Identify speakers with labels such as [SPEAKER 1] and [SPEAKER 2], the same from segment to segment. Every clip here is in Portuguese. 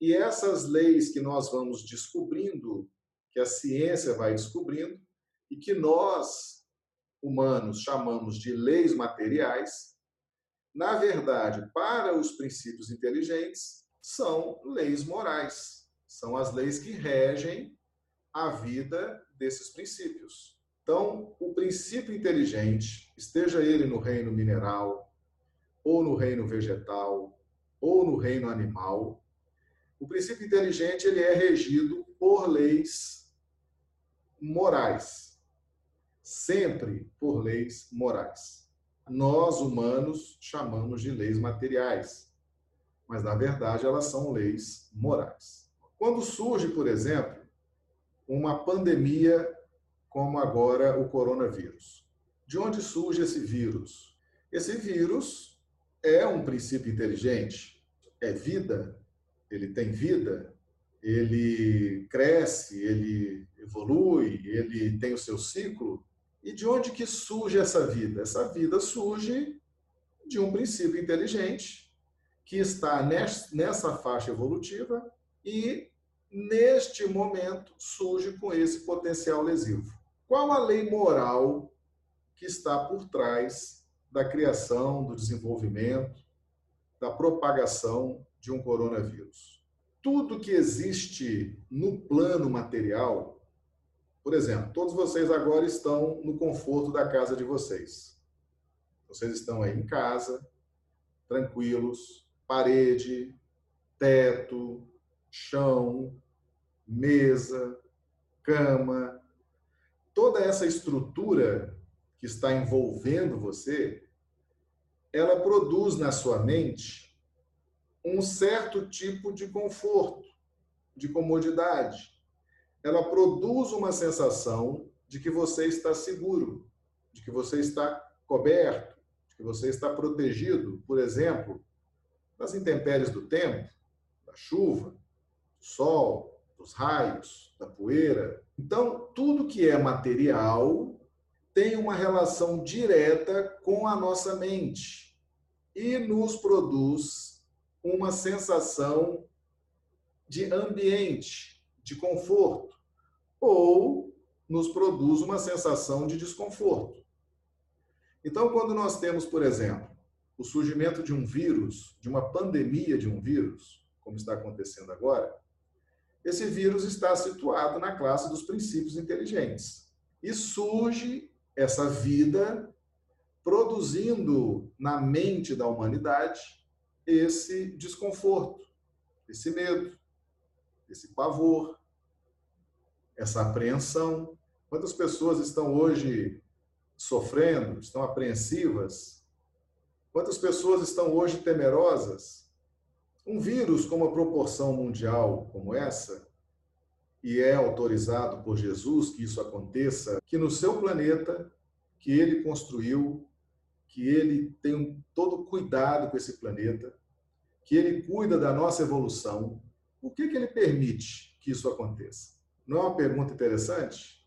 [SPEAKER 1] E essas leis que nós vamos descobrindo, que a ciência vai descobrindo, e que nós, humanos, chamamos de leis materiais, na verdade, para os princípios inteligentes, são leis morais. São as leis que regem a vida desses princípios. Então, o princípio inteligente, esteja ele no reino mineral, ou no reino vegetal, ou no reino animal, o princípio inteligente ele é regido por leis morais. Sempre por leis morais. Nós, humanos, chamamos de leis materiais, mas na verdade elas são leis morais. Quando surge, por exemplo, uma pandemia como agora o coronavírus. De onde surge esse vírus? Esse vírus é um princípio inteligente, é vida, ele tem vida, ele cresce, ele evolui, ele tem o seu ciclo. E de onde que surge essa vida? Essa vida surge de um princípio inteligente que está nessa faixa evolutiva e neste momento surge com esse potencial lesivo. Qual a lei moral que está por trás da criação, do desenvolvimento, da propagação de um coronavírus? Tudo que existe no plano material, por exemplo, todos vocês agora estão no conforto da casa de vocês. Vocês estão aí em casa, tranquilos, parede, teto, chão, mesa, cama, toda essa estrutura que está envolvendo você, ela produz na sua mente um certo tipo de conforto, de comodidade. Ela produz uma sensação de que você está seguro, de que você está coberto, de que você está protegido, por exemplo, das intempéries do tempo, da chuva, do sol, dos raios, da poeira, então, tudo que é material tem uma relação direta com a nossa mente e nos produz uma sensação de ambiente, de conforto, ou nos produz uma sensação de desconforto. Então, quando nós temos, por exemplo, o surgimento de um vírus, de uma pandemia de um vírus, como está acontecendo agora, esse vírus está situado na classe dos princípios inteligentes. E surge essa vida produzindo na mente da humanidade esse desconforto, esse medo, esse pavor, essa apreensão. Quantas pessoas estão hoje sofrendo, estão apreensivas? Quantas pessoas estão hoje temerosas? Um vírus com uma proporção mundial como essa, e é autorizado por Jesus que isso aconteça, que no seu planeta, que ele construiu, que ele tem todo cuidado com esse planeta, que ele cuida da nossa evolução, por que, que ele permite que isso aconteça? Não é uma pergunta interessante?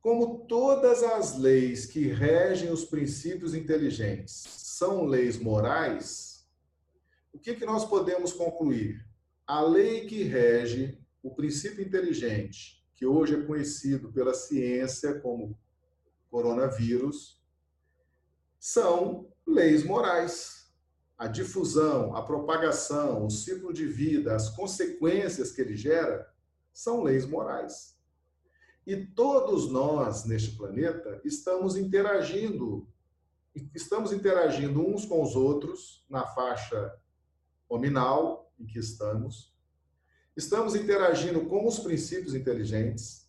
[SPEAKER 1] Como todas as leis que regem os princípios inteligentes são leis morais, o que, que nós podemos concluir? A lei que rege o princípio inteligente, que hoje é conhecido pela ciência como coronavírus, são leis morais. A difusão, a propagação, o ciclo de vida, as consequências que ele gera são leis morais. E todos nós neste planeta estamos interagindo, estamos interagindo uns com os outros na faixa nominal em que estamos, estamos interagindo com os princípios inteligentes,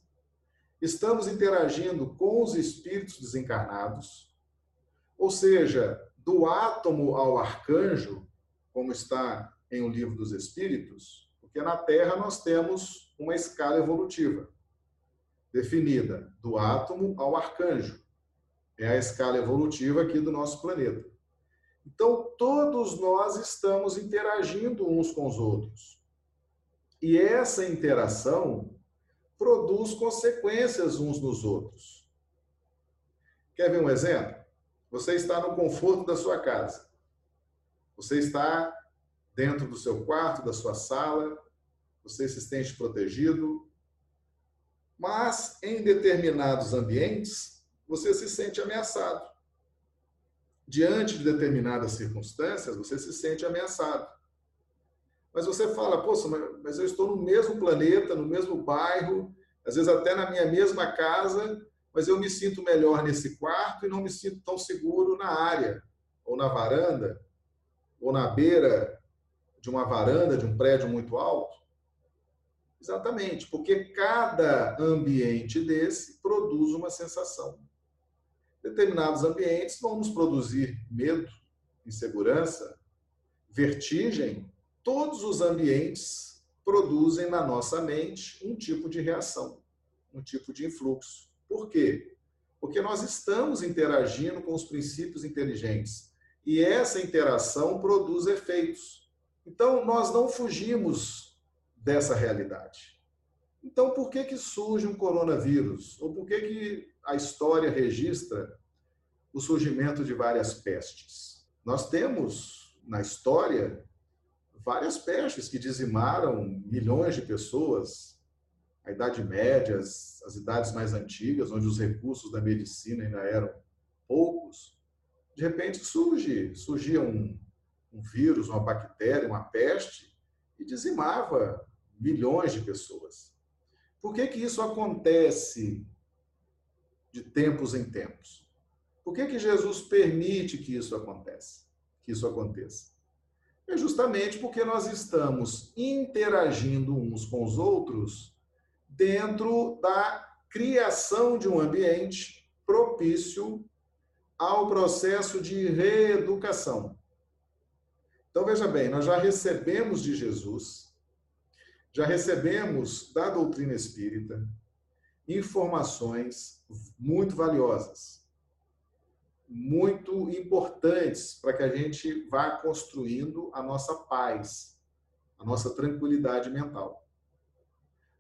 [SPEAKER 1] estamos interagindo com os espíritos desencarnados, ou seja, do átomo ao arcanjo, como está em O Livro dos Espíritos, porque na Terra nós temos uma escala evolutiva definida do átomo ao arcanjo. É a escala evolutiva aqui do nosso planeta. Então, todos nós estamos interagindo uns com os outros. E essa interação produz consequências uns nos outros. Quer ver um exemplo? Você está no conforto da sua casa. Você está dentro do seu quarto, da sua sala, você se sente protegido. Mas em determinados ambientes, você se sente ameaçado. Diante de determinadas circunstâncias, você se sente ameaçado. Mas você fala, poxa, mas eu estou no mesmo planeta, no mesmo bairro, às vezes até na minha mesma casa, mas eu me sinto melhor nesse quarto e não me sinto tão seguro na área, ou na varanda, ou na beira de uma varanda de um prédio muito alto. Exatamente, porque cada ambiente desse produz uma sensação. Determinados ambientes vão nos produzir medo, insegurança, vertigem. Todos os ambientes produzem na nossa mente um tipo de reação, um tipo de influxo. Por quê? Porque nós estamos interagindo com os princípios inteligentes e essa interação produz efeitos. Então, nós não fugimos dessa realidade. Então, por que, que surge um coronavírus? Ou por que, que a história registra o surgimento de várias pestes? Nós temos na história várias pestes que dizimaram milhões de pessoas a Idade Média, as, as idades mais antigas, onde os recursos da medicina ainda eram poucos, de repente surge, surgia um, um vírus, uma bactéria, uma peste, e dizimava milhões de pessoas. Por que, que isso acontece de tempos em tempos? Por que, que Jesus permite que isso aconteça? Que isso aconteça? É justamente porque nós estamos interagindo uns com os outros dentro da criação de um ambiente propício ao processo de reeducação. Então, veja bem, nós já recebemos de Jesus, já recebemos da doutrina espírita informações muito valiosas, muito importantes para que a gente vá construindo a nossa paz, a nossa tranquilidade mental.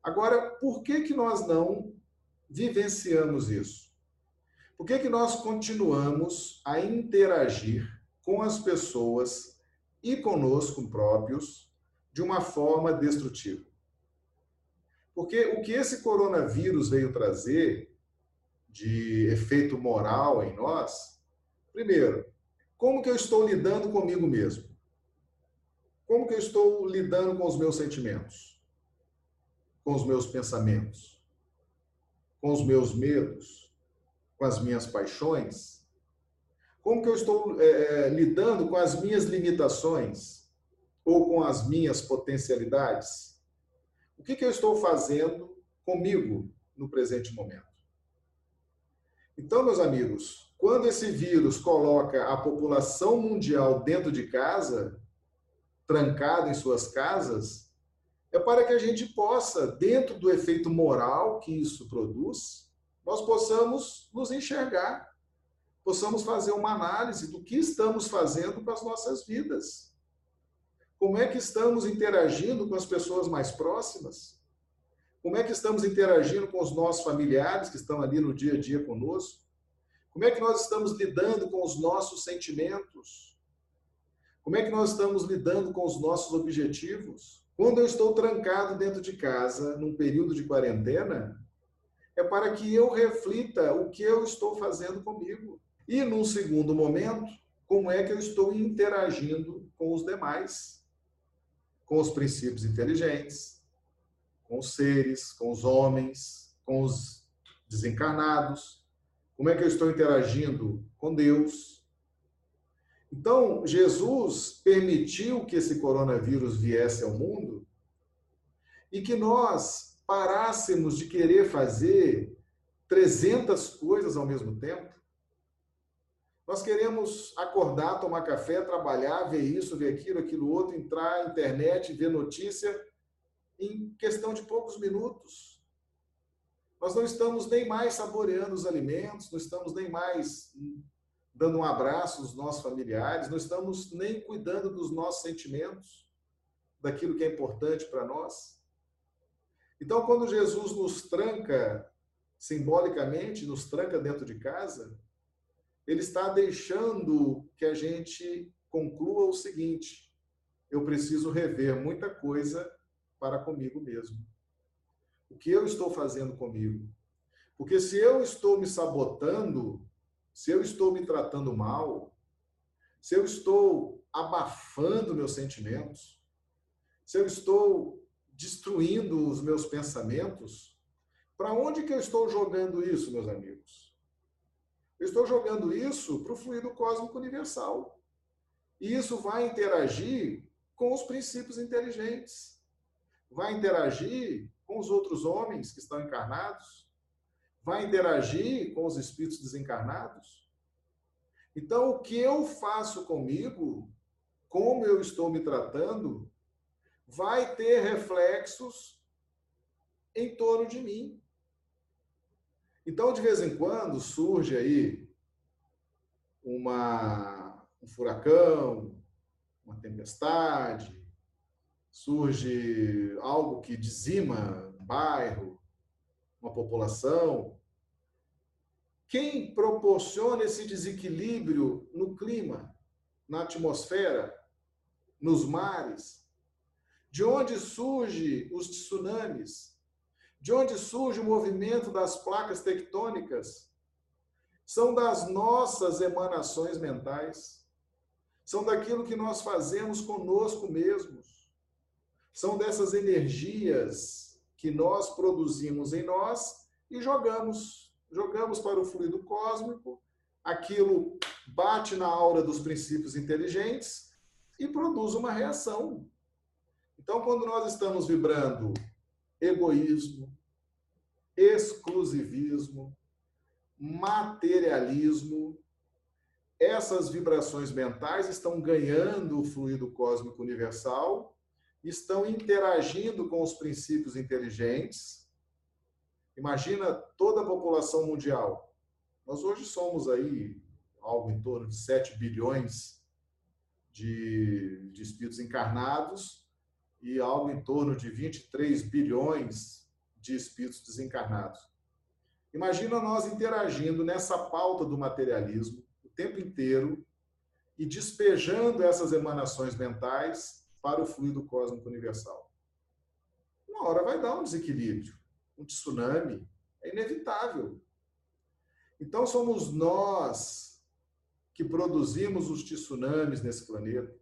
[SPEAKER 1] Agora, por que, que nós não vivenciamos isso? Por que, que nós continuamos a interagir com as pessoas e conosco próprios de uma forma destrutiva? Porque o que esse coronavírus veio trazer de efeito moral em nós, primeiro, como que eu estou lidando comigo mesmo? Como que eu estou lidando com os meus sentimentos? Com os meus pensamentos, com os meus medos, com as minhas paixões? Como que eu estou é, é, lidando com as minhas limitações ou com as minhas potencialidades? O que, que eu estou fazendo comigo no presente momento? Então, meus amigos, quando esse vírus coloca a população mundial dentro de casa, trancada em suas casas, é para que a gente possa, dentro do efeito moral que isso produz, nós possamos nos enxergar, possamos fazer uma análise do que estamos fazendo com as nossas vidas. Como é que estamos interagindo com as pessoas mais próximas? Como é que estamos interagindo com os nossos familiares que estão ali no dia a dia conosco? Como é que nós estamos lidando com os nossos sentimentos? Como é que nós estamos lidando com os nossos objetivos? Quando eu estou trancado dentro de casa, num período de quarentena, é para que eu reflita o que eu estou fazendo comigo. E, num segundo momento, como é que eu estou interagindo com os demais, com os princípios inteligentes, com os seres, com os homens, com os desencarnados, como é que eu estou interagindo com Deus, então, Jesus permitiu que esse coronavírus viesse ao mundo e que nós parássemos de querer fazer 300 coisas ao mesmo tempo. Nós queremos acordar, tomar café, trabalhar, ver isso, ver aquilo, aquilo outro, entrar na internet, ver notícia em questão de poucos minutos. Nós não estamos nem mais saboreando os alimentos, não estamos nem mais dando um abraço aos nossos familiares, não estamos nem cuidando dos nossos sentimentos, daquilo que é importante para nós. Então, quando Jesus nos tranca, simbolicamente, nos tranca dentro de casa, ele está deixando que a gente conclua o seguinte: eu preciso rever muita coisa para comigo mesmo. O que eu estou fazendo comigo? Porque se eu estou me sabotando, se eu estou me tratando mal, se eu estou abafando meus sentimentos, se eu estou destruindo os meus pensamentos, para onde que eu estou jogando isso, meus amigos? Eu estou jogando isso para o fluido cósmico universal. E isso vai interagir com os princípios inteligentes. Vai interagir com os outros homens que estão encarnados. Vai interagir com os espíritos desencarnados. Então, o que eu faço comigo, como eu estou me tratando, vai ter reflexos em torno de mim. Então, de vez em quando, surge aí uma, um furacão, uma tempestade, surge algo que dizima um bairro, uma população. Quem proporciona esse desequilíbrio no clima, na atmosfera, nos mares? De onde surge os tsunamis? De onde surge o movimento das placas tectônicas? São das nossas emanações mentais. São daquilo que nós fazemos conosco mesmos. São dessas energias que nós produzimos em nós e jogamos. Jogamos para o fluido cósmico, aquilo bate na aura dos princípios inteligentes e produz uma reação. Então, quando nós estamos vibrando egoísmo, exclusivismo, materialismo. Essas vibrações mentais estão ganhando o fluido cósmico universal, estão interagindo com os princípios inteligentes. Imagina toda a população mundial. Nós hoje somos aí algo em torno de 7 bilhões de, de espíritos encarnados e algo em torno de 23 bilhões de espíritos desencarnados. Imagina nós interagindo nessa pauta do materialismo o tempo inteiro e despejando essas emanações mentais para o fluido cósmico universal. Uma hora vai dar um desequilíbrio, um tsunami, é inevitável. Então somos nós que produzimos os tsunamis nesse planeta.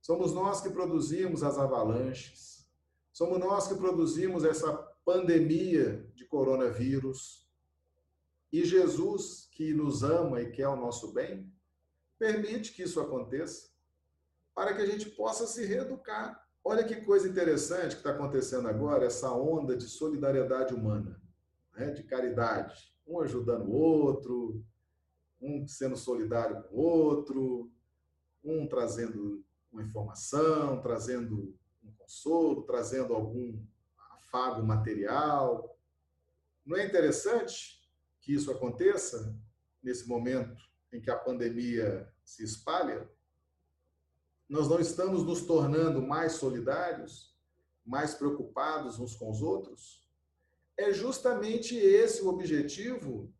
[SPEAKER 1] Somos nós que produzimos as avalanches. Somos nós que produzimos essa pandemia de coronavírus. E Jesus, que nos ama e quer o nosso bem, permite que isso aconteça para que a gente possa se reeducar. Olha que coisa interessante que está acontecendo agora, essa onda de solidariedade humana, né? de caridade. Um ajudando o outro, um sendo solidário com o outro, um trazendo uma informação, trazendo um consolo, trazendo algum afago material. Não é interessante que isso aconteça nesse momento em que a pandemia se espalha? Nós não estamos nos tornando mais solidários, mais preocupados uns com os outros? É justamente esse o objetivo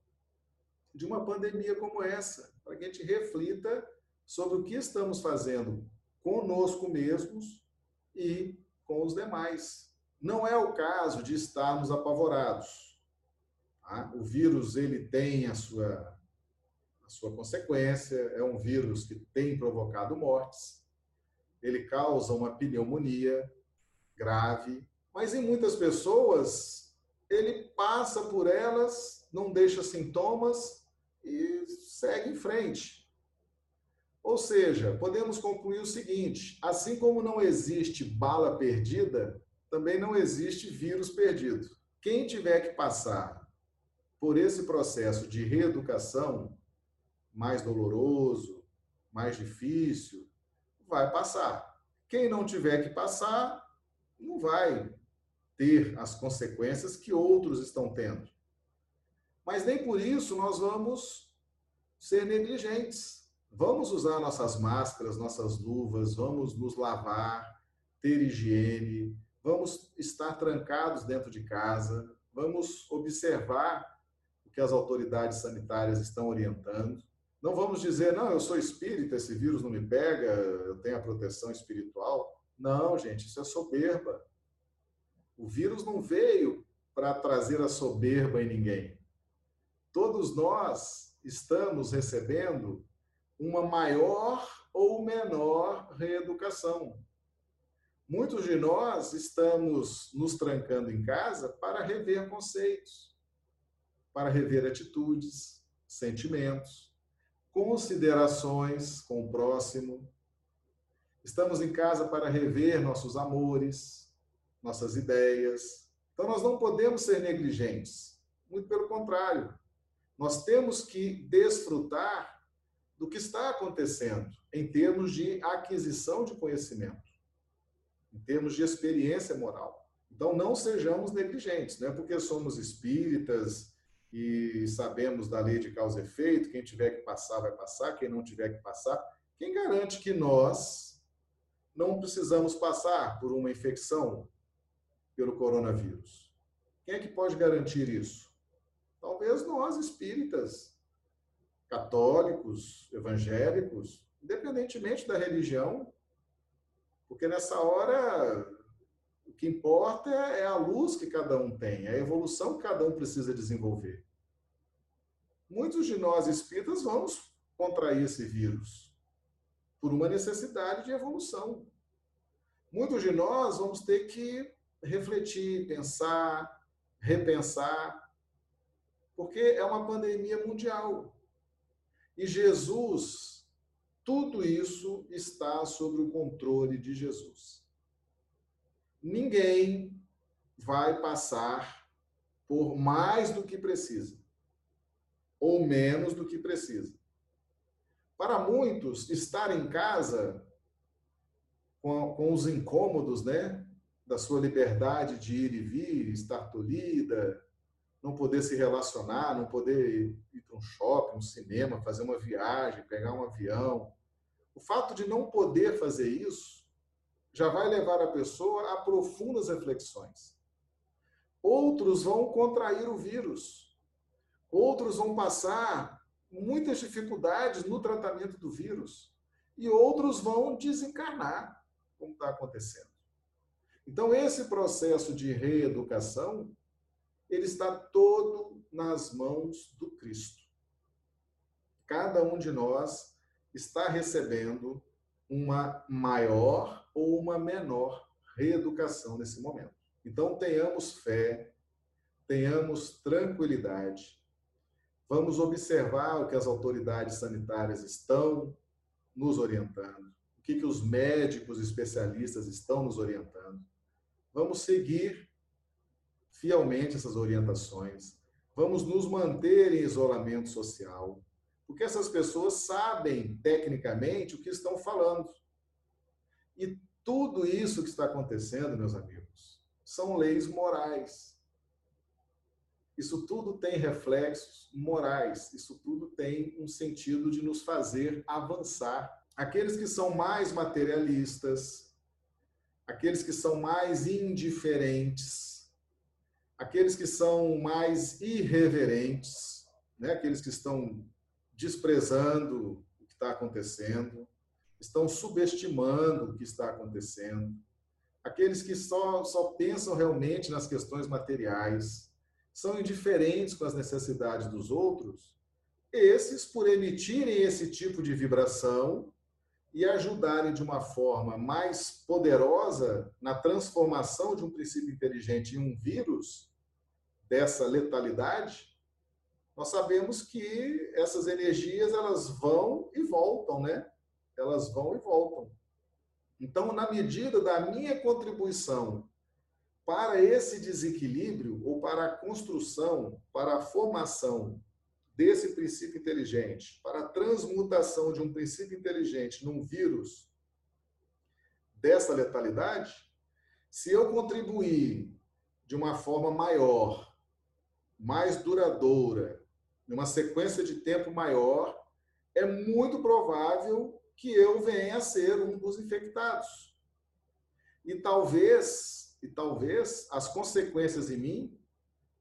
[SPEAKER 1] de uma pandemia como essa, para que a gente reflita sobre o que estamos fazendo conosco mesmos e com os demais. Não é o caso de estarmos apavorados. Tá? O vírus ele tem a sua, a sua consequência, é um vírus que tem provocado mortes, ele causa uma pneumonia grave, mas em muitas pessoas ele passa por elas, não deixa sintomas e segue em frente. Ou seja, podemos concluir o seguinte: assim como não existe bala perdida, também não existe vírus perdido. Quem tiver que passar por esse processo de reeducação mais doloroso, mais difícil, vai passar. Quem não tiver que passar, não vai ter as consequências que outros estão tendo. Mas nem por isso nós vamos ser negligentes Vamos usar nossas máscaras, nossas luvas, vamos nos lavar, ter higiene, vamos estar trancados dentro de casa, vamos observar o que as autoridades sanitárias estão orientando. Não vamos dizer, não, eu sou espírita, esse vírus não me pega, eu tenho a proteção espiritual. Não, gente, isso é soberba. O vírus não veio para trazer a soberba em ninguém. Todos nós estamos recebendo uma maior ou menor reeducação. Muitos de nós estamos nos trancando em casa para rever conceitos, para rever atitudes, sentimentos, considerações com o próximo. Estamos em casa para rever nossos amores, nossas ideias. Então, nós não podemos ser negligentes. Muito pelo contrário. Nós temos que desfrutar do que está acontecendo em termos de aquisição de conhecimento, em termos de experiência moral. Então, não sejamos negligentes, não é porque somos espíritas e sabemos da lei de causa e efeito, quem tiver que passar vai passar, quem não tiver que passar. Quem garante que nós não precisamos passar por uma infecção pelo coronavírus? Quem é que pode garantir isso? Talvez nós, espíritas, católicos, evangélicos, independentemente da religião, porque nessa hora o que importa é a luz que cada um tem, a evolução que cada um precisa desenvolver. Muitos de nós espíritas vamos contrair esse vírus por uma necessidade de evolução. Muitos de nós vamos ter que refletir, pensar, repensar, porque é uma pandemia mundial. E Jesus, tudo isso está sob o controle de Jesus. Ninguém vai passar por mais do que precisa, ou menos do que precisa. Para muitos, estar em casa com, com os incômodos, né, da sua liberdade de ir e vir, estar tolhida, não poder se relacionar, não poder ir para um shopping, um cinema, fazer uma viagem, pegar um avião. O fato de não poder fazer isso já vai levar a pessoa a profundas reflexões. Outros vão contrair o vírus. Outros vão passar muitas dificuldades no tratamento do vírus. E outros vão desencarnar, como está acontecendo. Então, esse processo de reeducação ele está todo nas mãos do Cristo. Cada um de nós está recebendo uma maior ou uma menor reeducação nesse momento. Então, tenhamos fé, tenhamos tranquilidade, vamos observar o que as autoridades sanitárias estão nos orientando, o que, que os médicos especialistas estão nos orientando. Vamos seguir fielmente essas orientações, vamos nos manter em isolamento social, porque essas pessoas sabem tecnicamente o que estão falando. E tudo isso que está acontecendo, meus amigos, são leis morais. Isso tudo tem reflexos morais, isso tudo tem um sentido de nos fazer avançar. Aqueles que são mais materialistas, aqueles que são mais indiferentes, aqueles que são mais irreverentes, né? aqueles que estão desprezando o que está acontecendo, estão subestimando o que está acontecendo, aqueles que só, só pensam realmente nas questões materiais, são indiferentes com as necessidades dos outros, esses, por emitirem esse tipo de vibração e ajudarem de uma forma mais poderosa na transformação de um princípio inteligente em um vírus, dessa letalidade, nós sabemos que essas energias elas vão e voltam, né? Elas vão e voltam. Então, na medida da minha contribuição para esse desequilíbrio ou para a construção, para a formação desse princípio inteligente, para a transmutação de um princípio inteligente num vírus dessa letalidade, se eu contribuir de uma forma maior mais duradoura, numa sequência de tempo maior, é muito provável que eu venha a ser um dos infectados. E talvez, e talvez as consequências em mim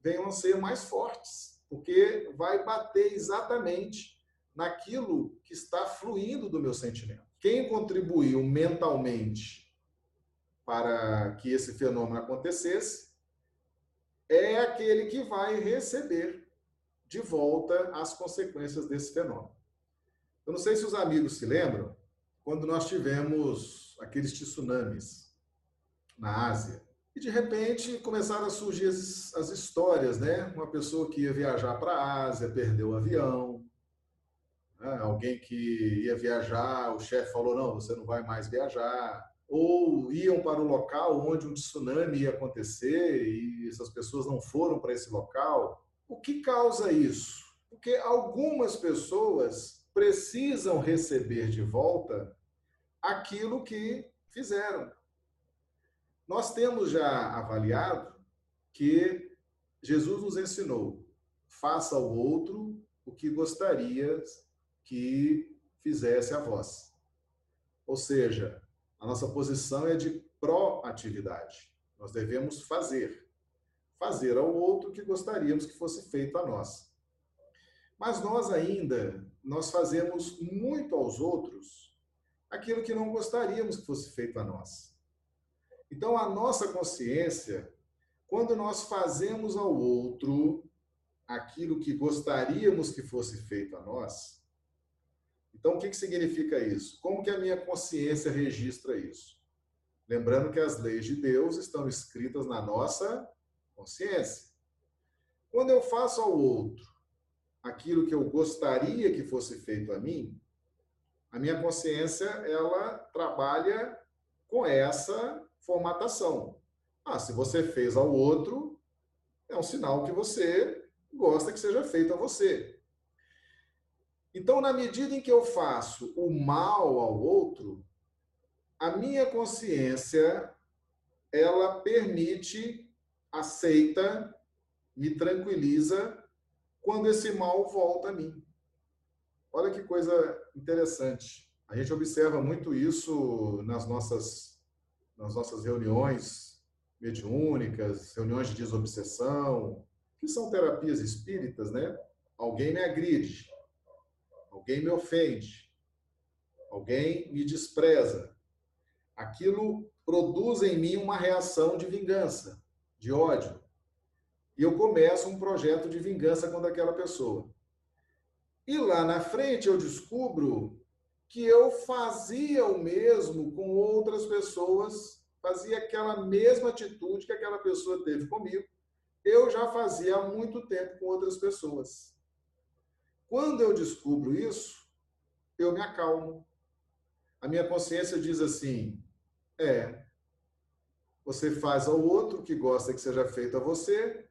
[SPEAKER 1] venham a ser mais fortes, porque vai bater exatamente naquilo que está fluindo do meu sentimento. Quem contribuiu mentalmente para que esse fenômeno acontecesse é aquele que vai receber de volta as consequências desse fenômeno. Eu não sei se os amigos se lembram, quando nós tivemos aqueles tsunamis na Ásia. E de repente começaram a surgir as, as histórias, né? Uma pessoa que ia viajar para a Ásia, perdeu o avião. Né? Alguém que ia viajar, o chefe falou: não, você não vai mais viajar. Ou iam para o local onde um tsunami ia acontecer e essas pessoas não foram para esse local. O que causa isso? Porque algumas pessoas precisam receber de volta aquilo que fizeram. Nós temos já avaliado que Jesus nos ensinou: faça ao outro o que gostaria que fizesse a vós. Ou seja, a nossa posição é de proatividade. Nós devemos fazer. Fazer ao outro o que gostaríamos que fosse feito a nós. Mas nós ainda, nós fazemos muito aos outros aquilo que não gostaríamos que fosse feito a nós. Então, a nossa consciência, quando nós fazemos ao outro aquilo que gostaríamos que fosse feito a nós, então o que, que significa isso? Como que a minha consciência registra isso? Lembrando que as leis de Deus estão escritas na nossa consciência. Quando eu faço ao outro aquilo que eu gostaria que fosse feito a mim, a minha consciência ela trabalha com essa formatação. Ah, se você fez ao outro, é um sinal que você gosta que seja feito a você. Então, na medida em que eu faço o mal ao outro, a minha consciência ela permite, aceita, me tranquiliza quando esse mal volta a mim. Olha que coisa interessante. A gente observa muito isso nas nossas nas nossas reuniões mediúnicas, reuniões de desobsessão, que são terapias espíritas, né? Alguém me agride, alguém me ofende, alguém me despreza. Aquilo produz em mim uma reação de vingança, de ódio. E eu começo um projeto de vingança contra aquela pessoa. E lá na frente eu descubro que eu fazia o mesmo com outras pessoas, fazia aquela mesma atitude que aquela pessoa teve comigo, eu já fazia há muito tempo com outras pessoas. Quando eu descubro isso, eu me acalmo. A minha consciência diz assim: é, você faz ao outro que gosta que seja feito a você,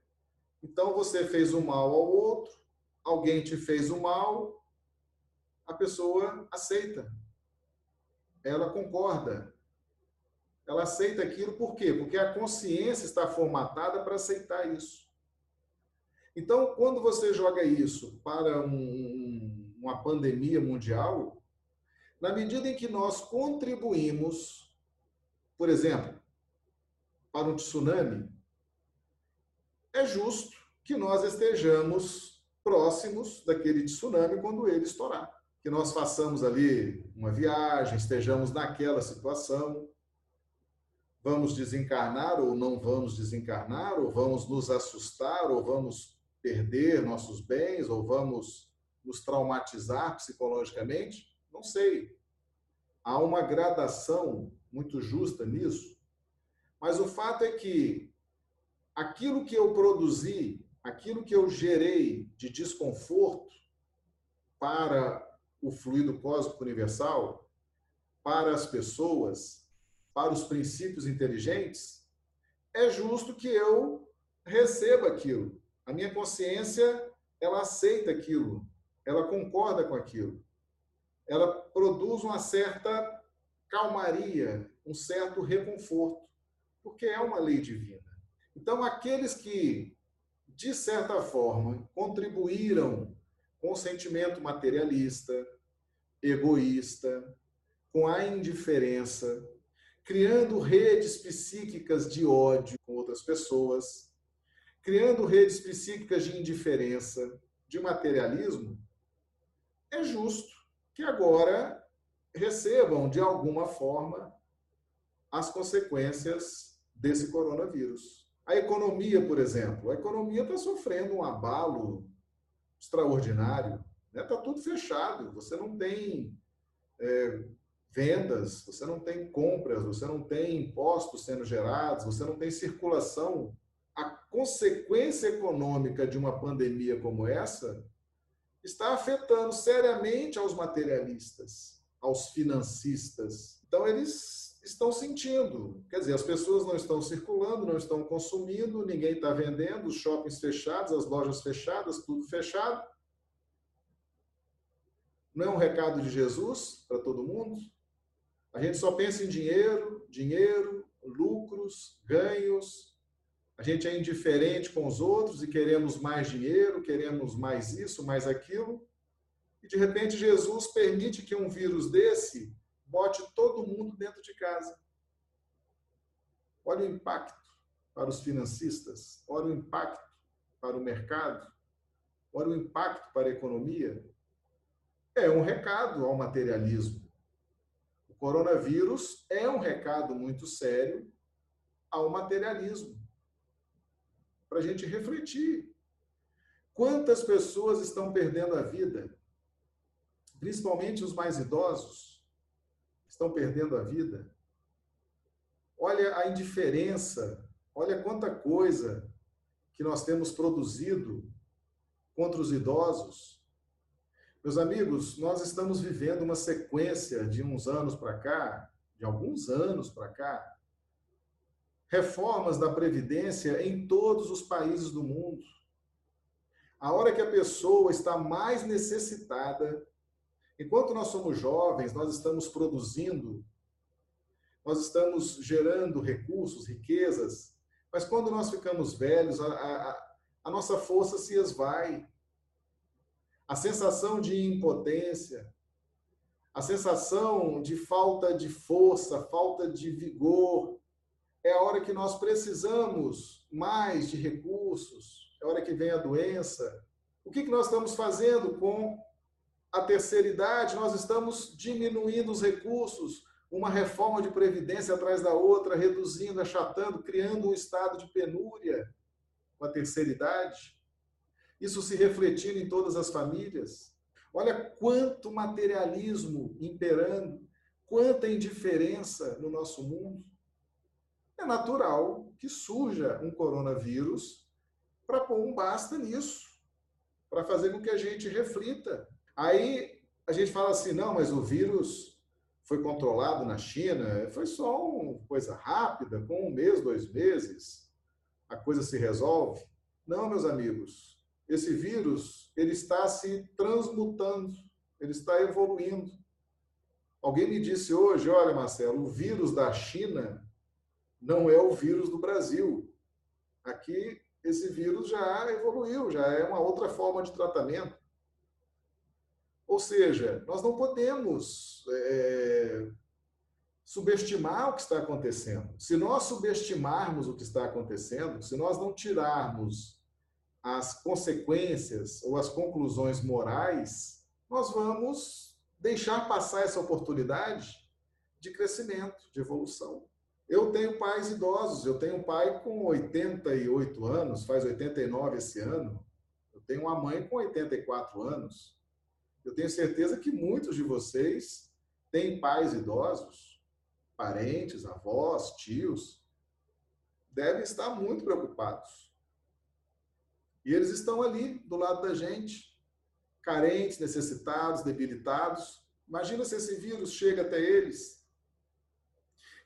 [SPEAKER 1] então você fez o mal ao outro, alguém te fez o mal, a pessoa aceita. Ela concorda. Ela aceita aquilo por quê? Porque a consciência está formatada para aceitar isso. Então, quando você joga isso para um, uma pandemia mundial, na medida em que nós contribuímos, por exemplo, para um tsunami, é justo que nós estejamos próximos daquele tsunami quando ele estourar. Que nós façamos ali uma viagem, estejamos naquela situação, vamos desencarnar ou não vamos desencarnar, ou vamos nos assustar, ou vamos perder nossos bens, ou vamos nos traumatizar psicologicamente, não sei. Há uma gradação muito justa nisso, mas o fato é que aquilo que eu produzi, aquilo que eu gerei de desconforto para o fluido cósmico universal para as pessoas, para os princípios inteligentes, é justo que eu receba aquilo. A minha consciência, ela aceita aquilo, ela concorda com aquilo. Ela produz uma certa calmaria, um certo reconforto, porque é uma lei divina. Então, aqueles que, de certa forma, contribuíram com o sentimento materialista, egoísta, com a indiferença, criando redes psíquicas de ódio com outras pessoas, criando redes psíquicas de indiferença, de materialismo, é justo que agora recebam, de alguma forma, as consequências desse coronavírus. A economia, por exemplo, a economia está sofrendo um abalo extraordinário. Está né? Tá tudo fechado, você não tem é, vendas, você não tem compras, você não tem impostos sendo gerados, você não tem circulação. A consequência econômica de uma pandemia como essa está afetando seriamente aos materialistas, aos financistas. Então, eles estão sentindo. Quer dizer, as pessoas não estão circulando, não estão consumindo, ninguém está vendendo, os shoppings fechados, as lojas fechadas, tudo fechado. Não é um recado de Jesus para todo mundo? A gente só pensa em dinheiro, dinheiro, lucros, ganhos. A gente é indiferente com os outros e queremos mais dinheiro, queremos mais isso, mais aquilo. E de repente Jesus permite que um vírus desse bote todo mundo dentro de casa. Olha o impacto para os financistas, olha o impacto para o mercado, olha o impacto para a economia. É um recado ao materialismo coronavírus é um recado muito sério ao materialismo. Para a gente refletir. Quantas pessoas estão perdendo a vida? Principalmente os mais idosos estão perdendo a vida. Olha a indiferença, olha quanta coisa que nós temos produzido contra os idosos, meus amigos, nós estamos vivendo uma sequência de uns anos para cá, de alguns anos para cá, reformas da Previdência em todos os países do mundo. A hora que a pessoa está mais necessitada, enquanto nós somos jovens, nós estamos produzindo, nós estamos gerando recursos, riquezas, mas quando nós ficamos velhos, a, a, a nossa força se esvai a sensação de impotência, a sensação de falta de força, falta de vigor. É a hora que nós precisamos mais de recursos, é a hora que vem a doença. O que, que nós estamos fazendo com a terceira idade? Nós estamos diminuindo os recursos, uma reforma de previdência atrás da outra, reduzindo, achatando, criando um estado de penúria com a terceira idade isso se refletindo em todas as famílias. Olha quanto materialismo imperando, quanta indiferença no nosso mundo. É natural que surja um coronavírus para pôr um basta nisso, para fazer com que a gente reflita. Aí a gente fala assim: não, mas o vírus foi controlado na China, foi só uma coisa rápida, com um mês, dois meses, a coisa se resolve. Não, meus amigos, esse vírus ele está se transmutando, ele está evoluindo. Alguém me disse hoje, olha, Marcelo, o vírus da China não é o vírus do Brasil. Aqui esse vírus já evoluiu, já é uma outra forma de tratamento. Ou seja, nós não podemos é, subestimar o que está acontecendo. Se nós subestimarmos o que está acontecendo, se nós não tirarmos as consequências ou as conclusões morais, nós vamos deixar passar essa oportunidade de crescimento, de evolução. Eu tenho pais idosos, eu tenho um pai com 88 anos, faz 89 esse ano. Eu tenho uma mãe com 84 anos. Eu tenho certeza que muitos de vocês têm pais idosos, parentes, avós, tios, devem estar muito preocupados e eles estão ali do lado da gente, carentes, necessitados, debilitados. Imagina se esse vírus chega até eles.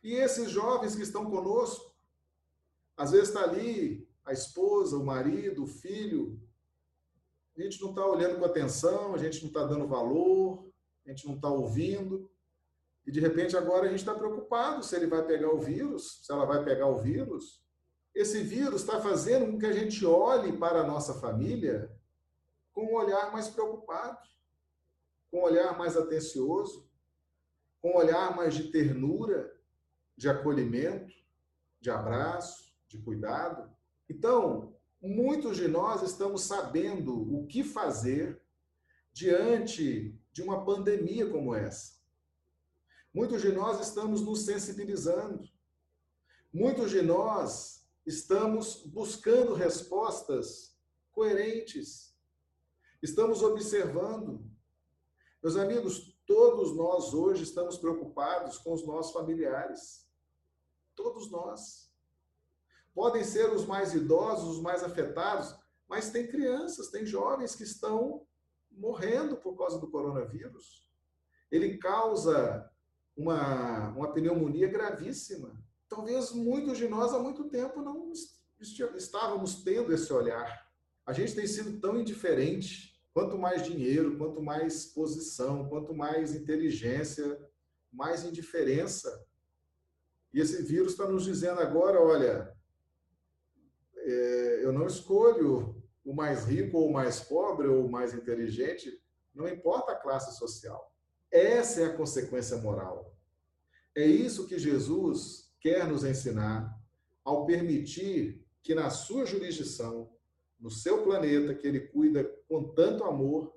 [SPEAKER 1] E esses jovens que estão conosco, às vezes está ali a esposa, o marido, o filho. A gente não está olhando com atenção, a gente não está dando valor, a gente não está ouvindo. E de repente agora a gente está preocupado se ele vai pegar o vírus, se ela vai pegar o vírus. Esse vírus está fazendo com que a gente olhe para a nossa família com um olhar mais preocupado, com um olhar mais atencioso, com um olhar mais de ternura, de acolhimento, de abraço, de cuidado. Então, muitos de nós estamos sabendo o que fazer diante de uma pandemia como essa. Muitos de nós estamos nos sensibilizando. Muitos de nós estamos buscando respostas coerentes. Estamos observando. Meus amigos, todos nós hoje estamos preocupados com os nossos familiares. Todos nós. Podem ser os mais idosos, os mais afetados, mas tem crianças, tem jovens que estão morrendo por causa do coronavírus. Ele causa uma, uma pneumonia gravíssima. Talvez muitos de nós há muito tempo não estávamos tendo esse olhar. A gente tem sido tão indiferente. Quanto mais dinheiro, quanto mais posição, quanto mais inteligência, mais indiferença. E esse vírus está nos dizendo agora: olha, é, eu não escolho o mais rico ou o mais pobre ou o mais inteligente, não importa a classe social. Essa é a consequência moral. É isso que Jesus quer nos ensinar ao permitir que na sua jurisdição, no seu planeta que ele cuida com tanto amor,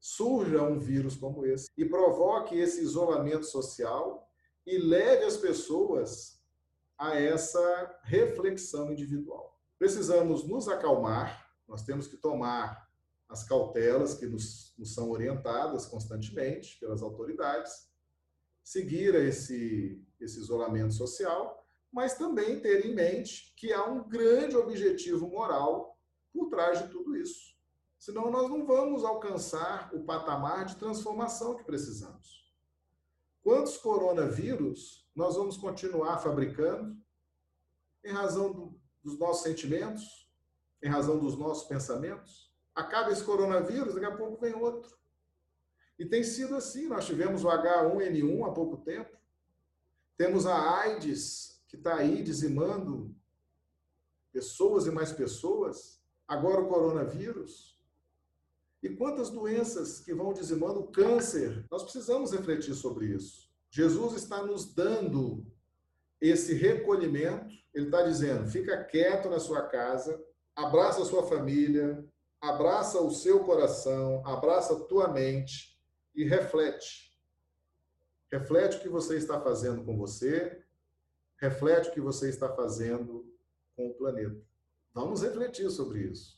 [SPEAKER 1] surja um vírus como esse e provoque esse isolamento social e leve as pessoas a essa reflexão individual. Precisamos nos acalmar, nós temos que tomar as cautelas que nos, nos são orientadas constantemente pelas autoridades, seguir esse, esse isolamento social, mas também ter em mente que há um grande objetivo moral por trás de tudo isso. Senão, nós não vamos alcançar o patamar de transformação que precisamos. Quantos coronavírus nós vamos continuar fabricando em razão do, dos nossos sentimentos, em razão dos nossos pensamentos. Acaba esse coronavírus, daqui a pouco vem outro. E tem sido assim. Nós tivemos o H1N1 há pouco tempo. Temos a AIDS, que está aí dizimando pessoas e mais pessoas. Agora o coronavírus. E quantas doenças que vão dizimando o câncer. Nós precisamos refletir sobre isso. Jesus está nos dando esse recolhimento. Ele está dizendo: fica quieto na sua casa, abraça a sua família, abraça o seu coração, abraça a tua mente e reflete. Reflete o que você está fazendo com você, reflete o que você está fazendo com o planeta. Vamos refletir sobre isso.